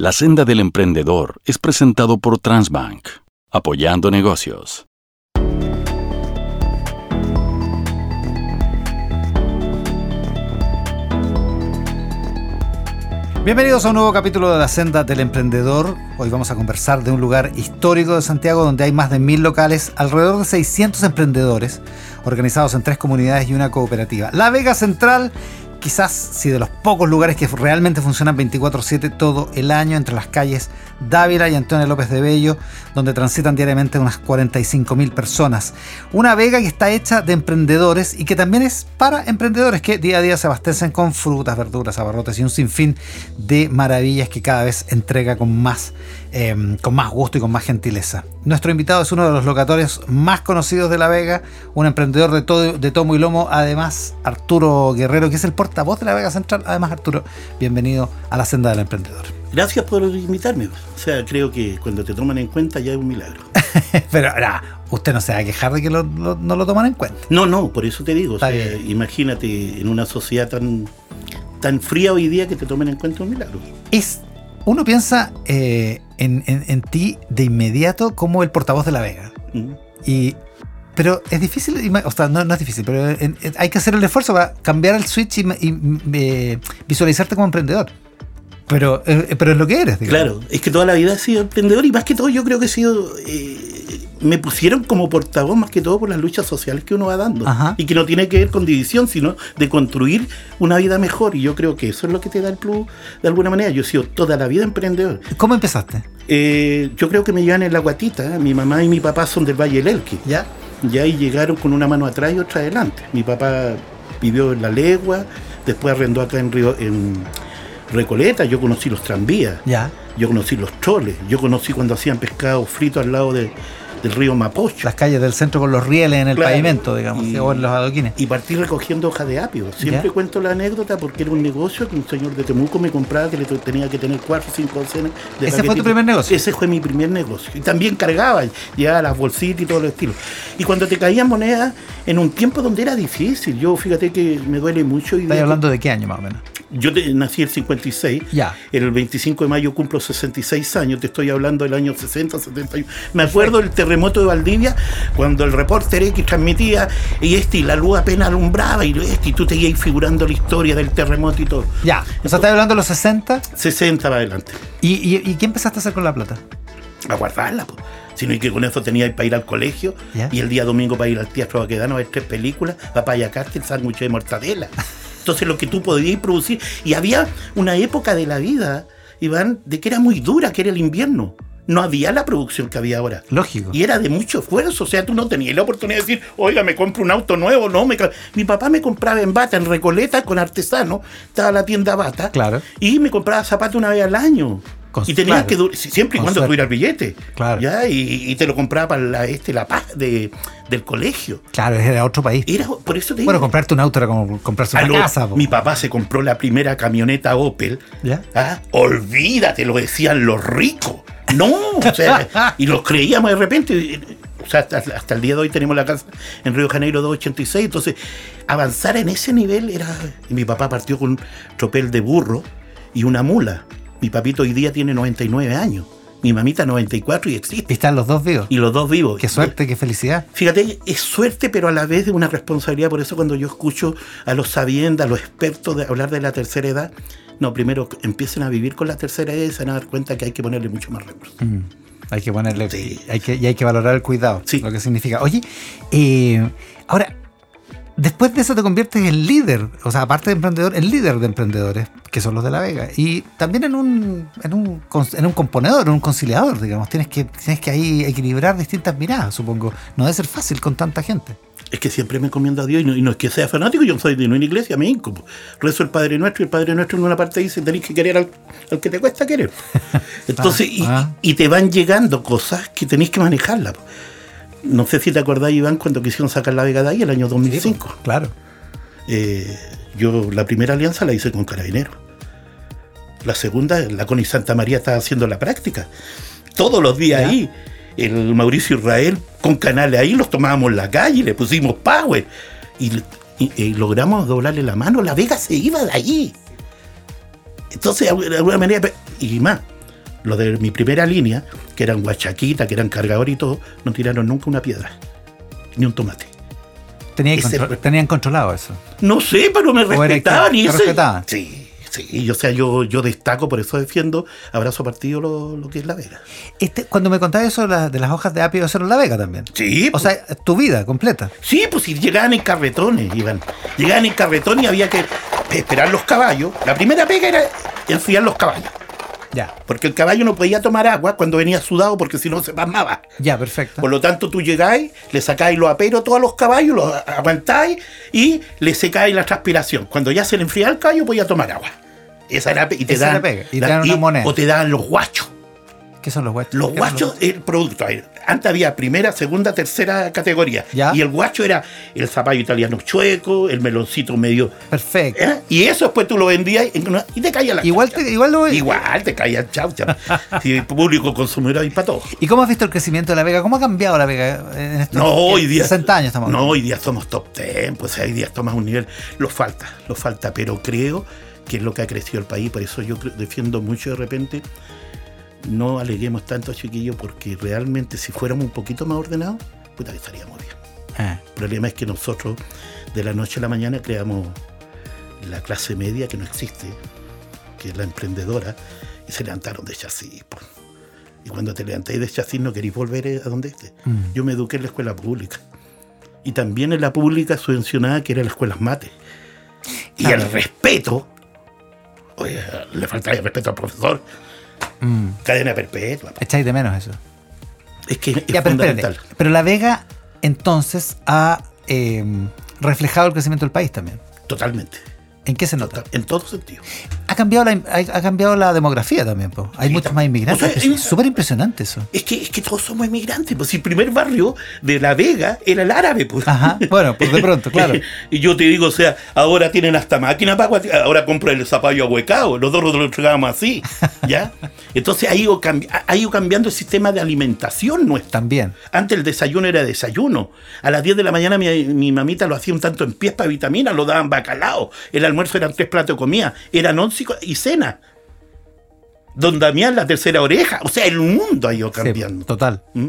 La senda del emprendedor es presentado por Transbank, apoyando negocios. Bienvenidos a un nuevo capítulo de la Senda del Emprendedor. Hoy vamos a conversar de un lugar histórico de Santiago donde hay más de mil locales, alrededor de 600 emprendedores organizados en tres comunidades y una cooperativa. La Vega Central quizás si de los pocos lugares que realmente funcionan 24/7 todo el año entre las calles Dávila y Antonio López de Bello, donde transitan diariamente unas 45.000 personas. Una vega que está hecha de emprendedores y que también es para emprendedores que día a día se abastecen con frutas, verduras, abarrotes y un sinfín de maravillas que cada vez entrega con más, em, con más gusto y con más gentileza. Nuestro invitado es uno de los locatorios más conocidos de La Vega, un emprendedor de, todo, de tomo y lomo, además Arturo Guerrero, que es el portavoz de La Vega Central. Además, Arturo, bienvenido a la senda del emprendedor. Gracias por invitarme. O sea, creo que cuando te toman en cuenta ya es un milagro. Pero usted no se va a quejar de que no lo toman en cuenta. No, no, por eso te digo. imagínate en una sociedad tan, tan fría hoy día que te tomen en cuenta un milagro. Es, uno piensa eh, en, ti de inmediato como el portavoz de la Vega. Y pero es difícil, o sea, no, es difícil, pero hay que hacer el esfuerzo para cambiar el switch y, eh, visualizarte como emprendedor. Pero, eh, pero es lo que eres. Claro, es que toda la vida he sido emprendedor y más que todo yo creo que he sido... Eh, me pusieron como portavoz más que todo por las luchas sociales que uno va dando. Y que no tiene que ver con división, sino de construir una vida mejor. Y yo creo que eso es lo que te da el plus de alguna manera. Yo he sido toda la vida emprendedor. ¿Cómo empezaste? Eh, yo creo que me llevan en la guatita. Mi mamá y mi papá son del Valle del Elqui. ¿Ya? Ya y llegaron con una mano atrás y otra adelante. Mi papá vivió en La Legua, después arrendó acá en Río... En, Recoleta, yo conocí los tranvías, ya. yo conocí los troles, yo conocí cuando hacían pescado frito al lado de, del río Mapocho. Las calles del centro con los rieles en el pavimento, digamos, o en los adoquines. Y partí recogiendo hoja de apio. Siempre cuento la anécdota porque era un negocio que un señor de Temuco me compraba que le tenía que tener cuatro o cinco docenas de ¿Ese fue tu primer negocio? Ese fue mi primer negocio. Y también cargaba, ya las bolsitas y todo el estilo. Y cuando te caían monedas, en un tiempo donde era difícil, yo fíjate que me duele mucho. ¿Estás hablando de qué año más o menos? Yo nací el 56, ya. el 25 de mayo cumplo 66 años, te estoy hablando del año 60, 71. Me acuerdo del terremoto de Valdivia, cuando el reporter X transmitía y este y la luz apenas alumbraba y este y tú te ibas figurando la historia del terremoto y todo. Ya, o sea, ¿estás hablando de los 60? 60 para adelante. ¿Y, y, qué empezaste a hacer con la plata? A guardarla, pues sino que con eso tenía para ir al colegio y el día domingo para ir al teatro Baquedano a ver tres películas, papaya cárcel, sándwich de mortadela. Entonces lo que tú podías producir. Y había una época de la vida, Iván, de que era muy dura, que era el invierno. No había la producción que había ahora. Lógico. Y era de mucho esfuerzo. O sea, tú no tenías la oportunidad de decir, oiga, me compro un auto nuevo. No, me... mi papá me compraba en bata, en Recoleta, con artesano. Estaba la tienda bata. Claro. Y me compraba zapatos una vez al año y tenías que siempre y cuando tuviera el billete. Claro. ¿ya? Y, te lo compraba para la, este, la paz de, del colegio. Claro, era otro país. Era, por eso te bueno, comprarte un auto era como comprarse una casa. Mi papá se compró la primera camioneta Opel. ¿Ya? ¿ah? Olvídate, lo decían los ricos. No, o sea, y los creíamos de repente. O sea, hasta, el día de hoy tenemos la casa en Río Janeiro 286. Entonces, avanzar en ese nivel era. Y mi papá partió con un tropel de burro y una mula. Mi papito hoy día tiene 99 años. Mi mamita 94 y existe. Y están los dos vivos. Y los dos vivos. Qué suerte, qué felicidad. Fíjate, es suerte, pero a la vez de una responsabilidad. Por eso cuando yo escucho a los sabiendas, a los expertos de hablar de la tercera edad, no, primero empiecen a vivir con la tercera edad y se van a dar cuenta que hay que ponerle mucho más recursos. Mm, hay que ponerle, hay que, y hay que valorar el cuidado, sí. lo que significa. Oye, eh, ahora, Después de eso te conviertes en líder, o sea, aparte de emprendedor, en líder de emprendedores, que son los de La Vega. Y también en un, en un, en un componedor, en un conciliador, digamos. Tienes que, tienes que ahí equilibrar distintas miradas, supongo. No debe ser fácil con tanta gente. Es que siempre me encomiendo a Dios y no, es que sea fanático, yo soy de una iglesia, me hinco. Rezo el Padre Nuestro y el Padre Nuestro en una parte dice, tenéis que querer al, que te cuesta querer. Entonces, ah. y, te van llegando cosas que tenéis que manejarlas. No sé si te acordás, Iván, cuando quisieron sacar la Vega de ahí, el año 2005. claro. Eh, yo la primera alianza la hice con Carabineros. La segunda, la con Santa María estaba haciendo la práctica. Todos los días ahí. El Mauricio Israel con canales ahí, los tomábamos en la calle, le pusimos power. Y, logramos doblarle la mano. La Vega se iba de allí. Entonces, de alguna manera, y más, los de mi primera línea, que eran guachaquita, que eran cargador y todo, no tiraron nunca una piedra, ni un tomate. Tenía Ese contro- re- tenían controlado eso. No sé, pero me ¿O era respetaban y respetaban? Sí, sí, y, o sea, yo, yo destaco, por eso defiendo, abrazo partido lo, lo que es la Vega. Este, cuando me contabas eso de, la- de las hojas de apio, eso era La Vega también. Sí, O pues, sea, tu vida completa. sí, pues si llegaban en carretones, iban. Llegaban en carretones y había que esperar los caballos. La primera pega era enfriar los caballos. Ya, Porque el caballo no podía tomar agua cuando venía sudado porque si no se pasmaba. ya, perfecto. Por lo tanto, tú llegáis, le sacáis los aperos a todos los caballos, los aguantáis y le secáis la transpiración. Cuando ya se le enfría el caballo, podía tomar agua. Esa era, y te dan, pega. Y te dan una moneda. O te dan los guachos. ¿Qué son los guachos? Los ¿Qué eran guachos el producto. A ver, antes había primera, segunda, tercera categoría. Ya. Y el guacho era el zapallo italiano chueco, el meloncito medio. Perfecto. ¿eh? Y eso después tú lo vendías y te caía la Igual, te, igual lo Igual te caía el chaucha. si el público consumidor y para todo. ¿Y cómo has visto el crecimiento de La Vega? ¿Cómo ha cambiado La Vega en estos No, hoy día. 60 años estamos No, hoy día somos top 10, pues hoy día a un nivel. Lo falta, lo falta, pero creo que es lo que ha crecido el país. Por eso yo defiendo mucho de repente. No aleguemos tanto, chiquillos, porque realmente si fuéramos un poquito más ordenados, puta que estaríamos bien. Eh, El problema es que nosotros de la noche a la mañana creamos la clase media que no existe, que es la emprendedora, y se levantaron de chasis. po. Y cuando te levantáis de chasis no queréis volver eh, a donde esté. Mm. Yo me eduqué en la escuela pública. Y también en la pública subvencionada que era la escuela mate. Y Claro. el respeto, oye, le falta el respeto al profesor, mm, cadena perpetua. echáis de menos eso. Es que es Ya, pero espérate. fundamental. Pero La Vega entonces ha eh, reflejado el crecimiento del país también. Totalmente. ¿En qué se nota? En todo sentido. Ha cambiado la, ha, cambiado la demografía también. po. Hay Sí, muchos más inmigrantes. o sea, Es súper impresionante eso. Es que, es que todos somos inmigrantes, pues si el primer barrio de La Vega era el árabe, pues. Ajá, bueno, pues de pronto, claro. y yo te digo, o sea, ahora tienen hasta máquina para ahora compra el zapallo ahuecado, nosotros lo entregábamos así, ¿ya? Entonces ha ido, cambi- ha ido cambiando el sistema de alimentación nuestro. También. Antes el desayuno era desayuno. A las 10 de la mañana mi, mi mamita lo hacía un tanto en pies para vitaminas, lo daban bacalao. El almuerzo eran tres platos de comida, eran once y cena. Don Damián, la tercera oreja. O sea, el mundo ha ido Sí, cambiando. total. ¿Mm?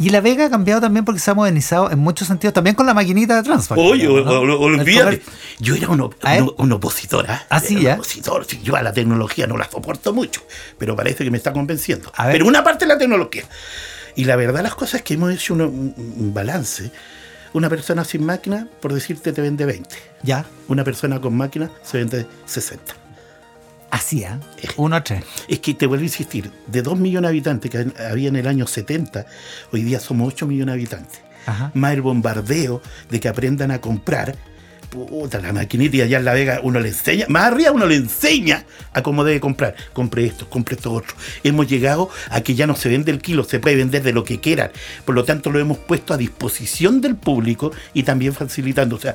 Y La Vega ha cambiado también porque se ha modernizado en muchos sentidos, también con la maquinita de Transfac. Oye, olvídate. Yo era un, ¿Ah, eh? un- un opositor, ¿ah? ¿Ah, sí, ya? Un opositor. Yo a la tecnología no la soporto mucho, pero parece que me está convenciendo. A. Pero una parte de la tecnología. Y la verdad, las cosas es que hemos hecho un balance. Una persona sin máquina, por decirte, te vende 20. Ya, Una persona con máquina se vende 60. Eh. Uno a tres. Es que te vuelvo a insistir, de 2 millones de habitantes que había en el año 70, hoy día somos 8 millones de habitantes. Ajá. Más el bombardeo de que aprendan a comprar. Puta, la maquinita y allá en La Vega uno le enseña, más arriba uno le enseña a cómo debe comprar. Compre esto, compre esto otro. Hemos llegado a que ya no se vende el kilo, se puede vender de lo que quieran. Por lo tanto, lo hemos puesto a disposición del público y también facilitando. O sea,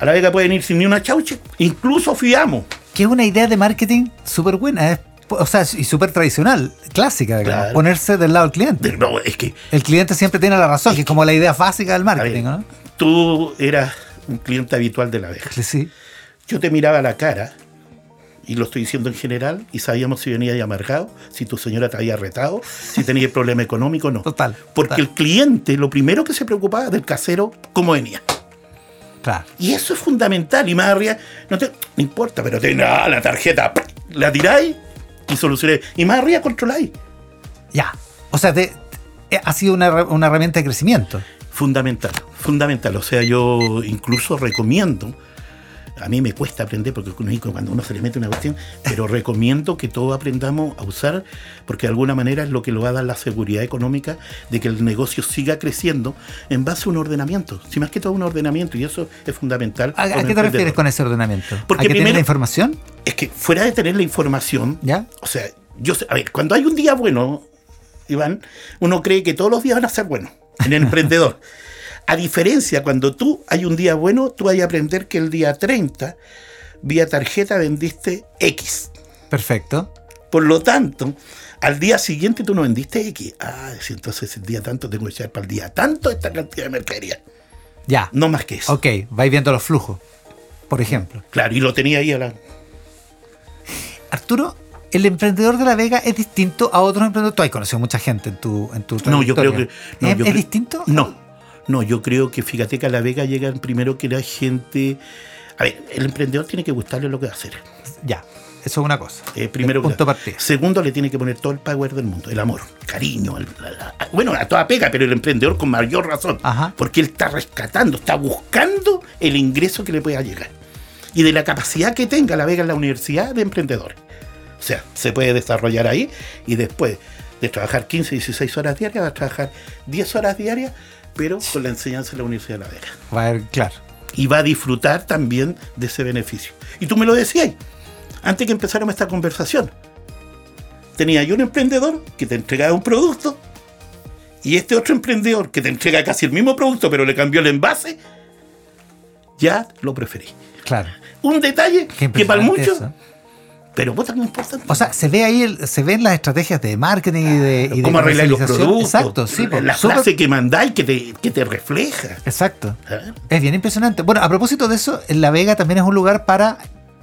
a La Vega pueden ir sin ni una chauche, incluso fiamos. Que es una idea de marketing súper buena, o sea, y súper tradicional, clásica, Claro. ponerse del lado del cliente. No, es que El cliente siempre tiene la razón, que es como la idea básica del ver, marketing, ¿no? tú eras un cliente habitual de La Vega. Sí. Yo te miraba la cara, y lo estoy diciendo en general, y sabíamos si venías amargado, si tu señora te había retado, si tenías problema económico no. Total, Porque total. el cliente, lo primero que se preocupaba del casero, cómo venía. Claro. Y eso es fundamental. Y más arriba, no, te, no importa, pero te, no, la tarjeta, la tiráis y solucionáis. Y más arriba controláis. Ya. O sea, te- te- ha sido una, una herramienta de crecimiento. Fundamental, fundamental. O sea, yo incluso recomiendo, a mí me cuesta aprender porque cuando uno se le mete una cuestión, pero recomiendo que todos aprendamos a usar, porque de alguna manera es lo que lo va a dar la seguridad económica de que el negocio siga creciendo en base a un ordenamiento. Si más que todo un ordenamiento, y eso es fundamental. ¿A, qué te refieres con ese ordenamiento? Porque ¿A que tener la información? Es que fuera de tener la información, ¿Ya? o sea, yo sé, a ver, cuando hay un día bueno, Iván, uno cree que todos los días van a ser buenos en el emprendedor. A diferencia, cuando tú hay un día bueno, tú vas a aprender que el día 30, vía tarjeta, vendiste X. Perfecto. Por lo tanto, al día siguiente tú no vendiste X. Ah, entonces el día tanto tengo que echar para el día tanto esta cantidad de mercadería. Ya. No más que eso. Ok, vais viendo los flujos, por ejemplo. Claro, y lo tenía ahí a la... Arturo, el emprendedor de La Vega es distinto a otros emprendedores. Tú has conocido mucha gente en tu en tu No, yo creo que. no, ¿Es, yo es cre- distinto? No, no, yo creo que fíjate que a La Vega llegan primero que la gente. A ver, el emprendedor tiene que gustarle lo que va a hacer. Ya, eso es una cosa. Eh, primero que- punto partida. Segundo, le tiene que poner todo el power del mundo, el amor, el cariño. el- la- la- bueno, a toda pega, pero el emprendedor con mayor razón. Ajá. Porque él está rescatando, está buscando el ingreso que le pueda llegar. Y de la capacidad que tenga La Vega en la Universidad de Emprendedores. O sea, se puede desarrollar ahí y después de trabajar 15, 16 horas diarias, va a trabajar 10 horas diarias, pero con la enseñanza de la Universidad de La Vega Va a haber, claro. y va a disfrutar también de ese beneficio. Y tú me lo decías antes que empezáramos esta conversación. Tenía yo un emprendedor que te entregaba un producto y este otro emprendedor que te entrega casi el mismo producto pero le cambió el envase, ya lo preferí. Claro. Un detalle que para muchos. Pero vos también importante. O sea, se ve ahí, el- se ven las estrategias de marketing y de, y cómo arreglar los productos, Exacto, sí. pues, la frase que mandáis que te, que te refleja. Exacto. ¿Ah? Es bien impresionante. Bueno, a propósito de eso, La Vega también es un lugar para,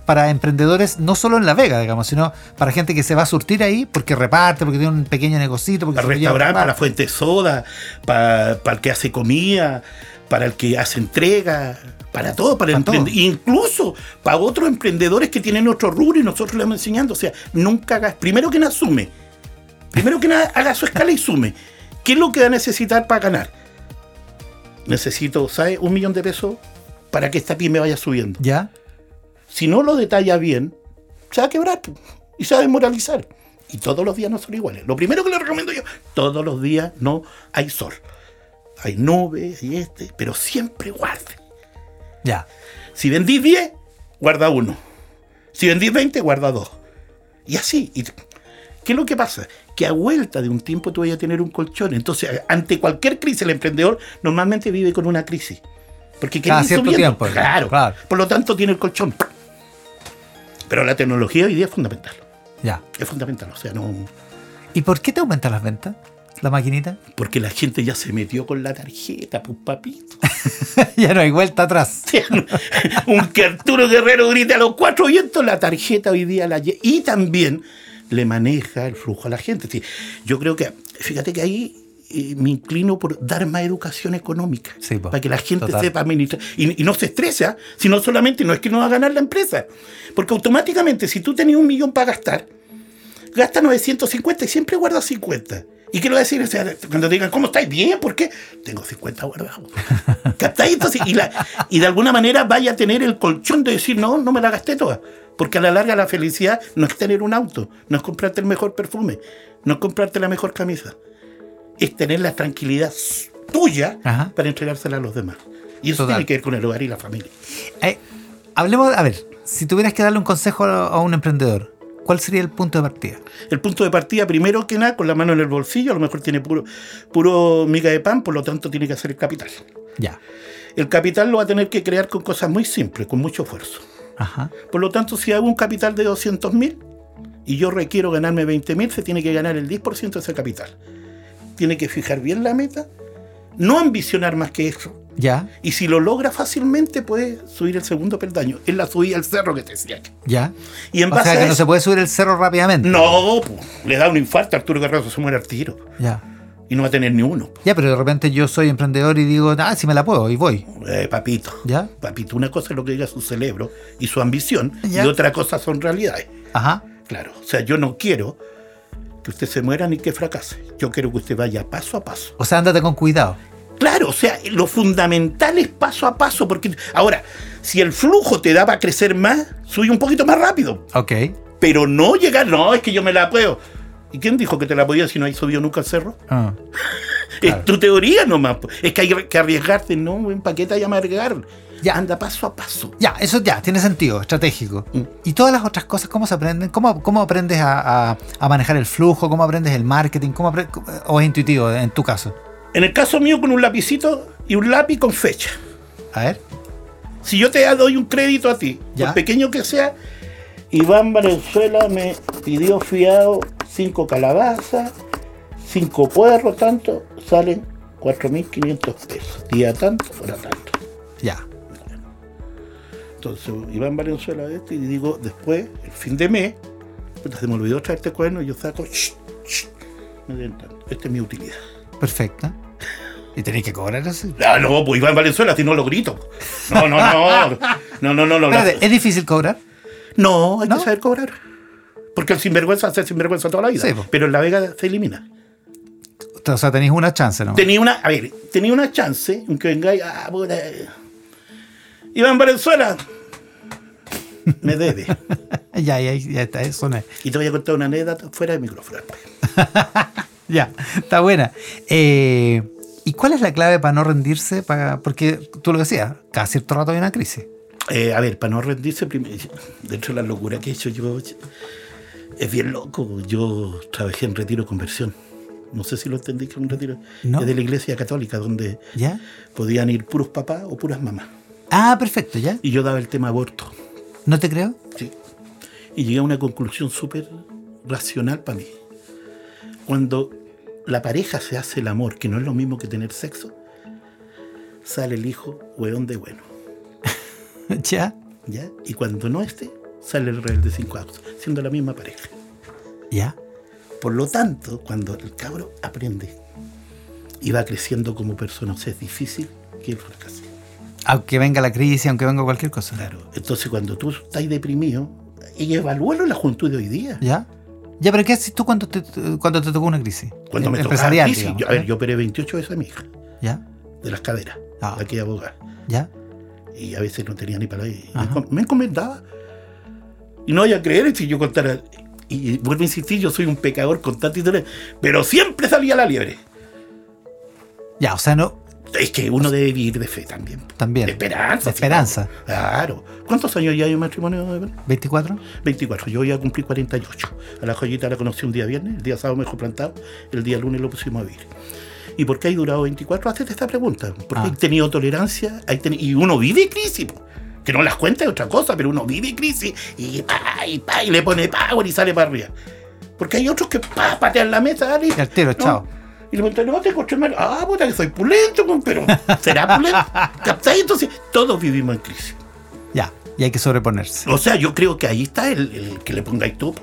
para emprendedores, no solo en La Vega, digamos, sino para gente que se va a surtir ahí porque reparte, porque tiene un pequeño negocito. Porque Para a para la fuente de soda, para, para el que hace comida, para el que hace entrega, para todo, para Para todo. incluso para otros emprendedores que tienen otro rubro y nosotros le vamos enseñando. O sea, nunca hagas, primero que nada sume, primero que nada haga su escala y sume. ¿Qué es lo que va a necesitar para ganar? Necesito, ¿sabes? Un millón de pesos para que esta pyme vaya subiendo. ¿Ya? Si no lo detalla bien, se va a quebrar y se va a desmoralizar. Y todos los días no son iguales. Lo primero que le recomiendo yo, todos los días no hay sol. Hay nubes y este, pero siempre guarde. Ya. Si vendís 10, guarda uno. Si vendís 20, guarda dos. Y así. Y, ¿Qué es lo que pasa? Que a vuelta de un tiempo tú vas a tener un colchón. Entonces, ante cualquier crisis, el emprendedor normalmente vive con una crisis. Porque quiere Cada cierto subiendo. tiempo, Claro, claro. Por lo tanto, tiene el colchón. Pero la tecnología hoy día es fundamental. Ya. Es fundamental. O sea, no. ¿Y por qué te aumentan las ventas? La maquinita. Porque la gente ya se metió con la tarjeta, pues papito. ya no hay vuelta atrás. un que Arturo Guerrero grite a los cuatro vientos, la tarjeta hoy día la Y también le maneja el flujo a la gente. Sí, Yo creo que, fíjate que ahí eh, me inclino por dar más educación económica. Sí, po. para que la gente Total. sepa administrar. Y, y no se estresa, sino solamente no es que no va a ganar la empresa. Porque automáticamente, si tú tenías un millón para gastar, gasta 950 y siempre guarda 50. ¿Y a decir? O sea, cuando te digan, ¿cómo estáis? Bien, ¿por qué? Tengo 50 guardados. ¿Captáis? Entonces, y, la- y de alguna manera vaya a tener el colchón de decir, no, no me la gasté toda. Porque a la larga la felicidad no es tener un auto, no es comprarte el mejor perfume, no es comprarte la mejor camisa. Es tener la tranquilidad tuya Ajá. para entregársela a los demás. Y eso Total. tiene que ver con el hogar y la familia. Eh, hablemos, a ver, si tuvieras que darle un consejo a, a un emprendedor, ¿cuál sería el punto de partida? El punto de partida, primero que nada, con la mano en el bolsillo, a lo mejor tiene puro, puro miga de pan, por lo tanto tiene que hacer el capital. Ya. El capital lo va a tener que crear con cosas muy simples, con mucho esfuerzo. Ajá. Por lo tanto, si hago un capital de 200 mil y yo requiero ganarme 20 mil, se tiene que ganar el 10% de ese capital. Tiene que fijar bien la meta, no ambicionar más que eso. Ya. Y si lo logra fácilmente, puede subir el segundo peldaño. Es la subida al cerro que te decía. Ya. Y en O base sea a que no eso- se puede subir el cerro rápidamente. No, po, le da un infarto a Arturo Guerrero, se muere al tiro. Ya. Y no va a tener ni uno. Ya, pero de repente yo soy emprendedor y digo, ah, si me la puedo, y voy. Eh, papito. ¿Ya? Papito, una cosa es lo que diga su cerebro y su ambición, Ya. y otra cosa son realidades. Ajá. Claro. O sea, yo no quiero que usted se muera ni que fracase. Yo quiero que usted vaya paso a paso. O sea, ándate con cuidado. Claro, o sea, lo fundamental es paso a paso, porque ahora, si el flujo te da para crecer más, sube un poquito más rápido. Ok. Pero no llegar, no, es que yo me la puedo. ¿Y quién dijo que te la podía si no hay subido nunca al cerro? Ah. Es tu teoría nomás. Es que hay que arriesgarte, no, en paqueta y amargar. Ya. Anda paso a paso. Ya, eso ya, tiene sentido, estratégico. Mm. ¿Y todas las otras cosas cómo se aprenden? ¿Cómo, cómo aprendes a, a- a manejar el flujo? ¿Cómo aprendes el marketing? ¿Cómo ¿O es intuitivo en tu caso? En el caso mío, con un lapicito y un lápiz con fecha. A ver. Si yo te doy un crédito a ti, Ya. por pequeño que sea, Iván Valenzuela me pidió fiado cinco calabazas, cinco puerros, tanto, salen 4.500 pesos. Día tanto, hora tanto. Ya. Entonces, Iván Valenzuela este y digo, después, el fin de mes, Puta, se me olvidó traerte cuerno y yo saco. shh, shh, me voy entrando. Esta es mi utilidad. Perfecto. ¿Y tenéis que cobrar así? Ah, no, pues iba en Valenzuela, si no lo grito. No, no, no. No, no, no, no. Espérate, ¿es difícil cobrar? No, hay ¿No? que saber cobrar. Porque el sinvergüenza hace sinvergüenza toda la vida. Sí, pero en La Vega se elimina. O sea, tenéis una chance, ¿no? Tenía una, a ver, tenía una chance, aunque vengáis, ah, puta, Iván Valenzuela, me debe. ya, ya, ya está, eso no es. Y te voy a contar una anécdota fuera de micrófono. Ya, está buena. Eh, ¿Y cuál es la clave para no rendirse? Para, porque tú lo decías, cada cierto rato hay una crisis. Eh, a ver, para no rendirse, prim- dentro de la locura que he hecho yo, es bien loco. Yo trabajé en retiro conversión. No sé si lo entendí que es un retiro. No. Es de la iglesia católica, donde ¿Ya? podían ir puros papás o puras mamás. Ah, perfecto, ¿ya? Y yo daba el tema aborto. ¿No te creo? Sí. Y llegué a una conclusión súper racional para mí. Cuando la pareja se hace el amor, que no es lo mismo que tener sexo, sale el hijo hueón de bueno. ¿Ya? ¿ya? Y cuando no esté, sale el rebelde sin causa, siendo la misma pareja. ¿Ya? Por lo tanto, cuando el cabro aprende y va creciendo como persona, o sea, es difícil que él fracase. Aunque venga la crisis, aunque venga cualquier cosa. Claro. Entonces, cuando tú estás deprimido, y evalúalo en la juventud de hoy día. ¿Ya? Ya, pero ¿qué haces tú cuando te, cuando te tocó una crisis? Cuando me Empresarial, crisis, digamos, yo, a ver, yo operé 28 veces a mi hija, ¿Ya? de las caderas, Ah. aquí abogada. ¿Ya? Y a veces no tenía ni para y me, Ajá. encom- me encomendaba. Y no vaya a creer si yo contara. Y vuelvo a insistir, yo soy un pecador constante y pero siempre salía la liebre. Ya, o sea, no, Es que uno debe vivir de fe también. también. De esperanza. De esperanza. Claro. ¿Cuántos años ya hay en matrimonio? Evelyn? ¿24? 24. Yo voy a cumplir 48. A la joyita la conocí un día viernes, el día sábado me dejó plantado, el día lunes lo pusimos a vivir. ¿Y por qué hay durado 24? Hazte esta pregunta. Porque Ah. he tenido tolerancia hay teni- y uno vive crisis. Que no las cuenta es otra cosa, pero uno vive crisis y, pa, y, pa, y le pone power y sale para arriba. Porque hay otros que pa, patean la mesa, dale. Y al tiro, chao. Y le preguntan, no, te encontré mal. Ah, puta, que soy pulento, pero ¿será pulento? ¿Captáis? Entonces, todos vivimos en crisis. Ya, y hay que sobreponerse. O sea, yo creo que ahí está el, el que le pongáis tú.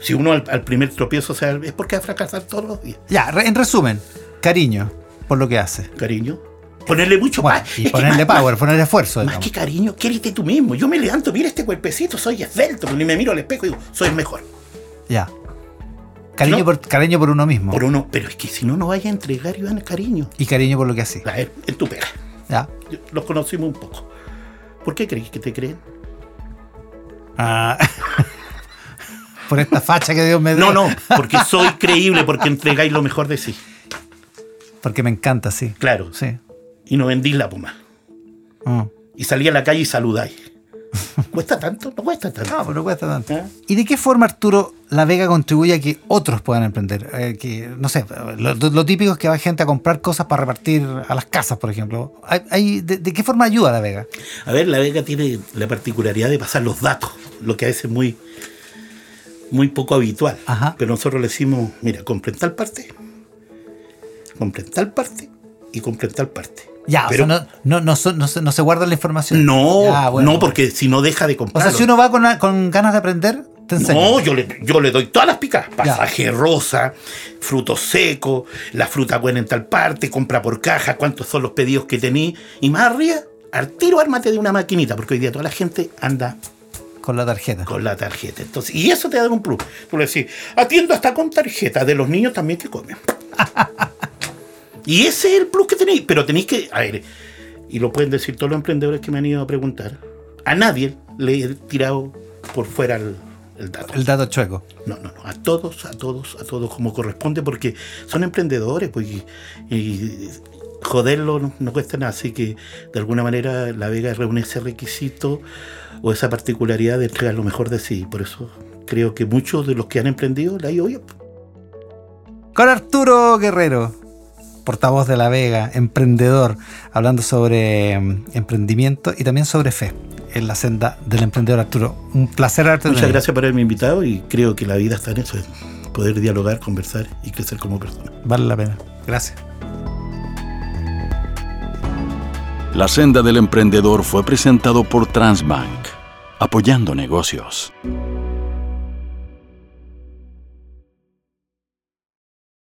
Si uno al, al primer tropiezo, o sea, es porque va a fracasar todos los días. Ya, re- en resumen, cariño por lo que hace. Cariño. Ponerle mucho Bueno, pa- y ponerle más- power, ponerle esfuerzo. Más, digamos. que cariño, quérete tú mismo. Yo me levanto, mira este cuerpecito, soy esbelto. Ni me miro al espejo y digo, soy mejor. Ya. Cariño, No. por, cariño por uno mismo. Por uno, pero es que si no, no vaya a entregar, Iván, cariño. Y cariño por lo que hace. A ver, en tu pega. Ya. Los conocimos un poco. ¿Por qué crees que te creen? Ah. por esta facha que Dios me dio. No, no, porque soy creíble, porque entregáis lo mejor de sí. Porque me encanta, sí. Claro. Sí. Y no vendís la puma. Mm. Y salí a la calle y saludáis. ¿Cuesta tanto? No cuesta tanto. No, pero no cuesta tanto. ¿Ah? ¿Y de qué forma, Arturo, la Vega contribuye a que otros puedan emprender? Eh, que, no sé, lo, lo típico es que va gente a comprar cosas para repartir a las casas, por ejemplo. ¿Hay, hay- de, de qué forma ayuda la Vega? A ver, la Vega tiene la particularidad de pasar los datos, lo que a veces es muy, muy poco habitual. Ajá. Pero nosotros le decimos, mira, compren tal parte, compren tal parte y compren tal parte. Ya, Pero o sea, no, no, no, no se, no se guarda la información. no, Ya, bueno. no, porque si no deja de O comprar. sea, si uno va con, con ganas de aprender, te enseña. No, yo le, yo le doy todas las picas. Pasaje rosa, frutos secos, la fruta buena en tal parte, compra por caja, cuántos son los pedidos que tení. Y más arriba, al tiro ármate de una maquinita, porque hoy día toda la gente anda Con la tarjeta. con la tarjeta. Entonces, y eso te da un plus. Tú le decís, atiendo hasta con tarjeta de los niños también que comen. y ese es el plus que tenéis. Pero tenéis que, a ver, y lo pueden decir todos los emprendedores que me han ido a preguntar, a nadie le he tirado por fuera el, el dato. El dato chueco. No, no, no, a todos, a todos, a todos como corresponde, porque son emprendedores, pues, y, y joderlo no, no cuesta nada. Así que, de alguna manera, La Vega reúne ese requisito o esa particularidad de entregar lo mejor de sí. Por eso creo que muchos de los que han emprendido la ha ido bien. Con Arturo Guerrero, portavoz de La Vega, emprendedor, hablando sobre mm, emprendimiento y también sobre fe en la senda del emprendedor Arturo. Un placer haberte Muchas gracias por haberme invitado y creo que la vida está en eso, en poder dialogar, conversar y crecer como persona. Vale la pena. Gracias. La senda del emprendedor fue presentado por Transbank, apoyando negocios.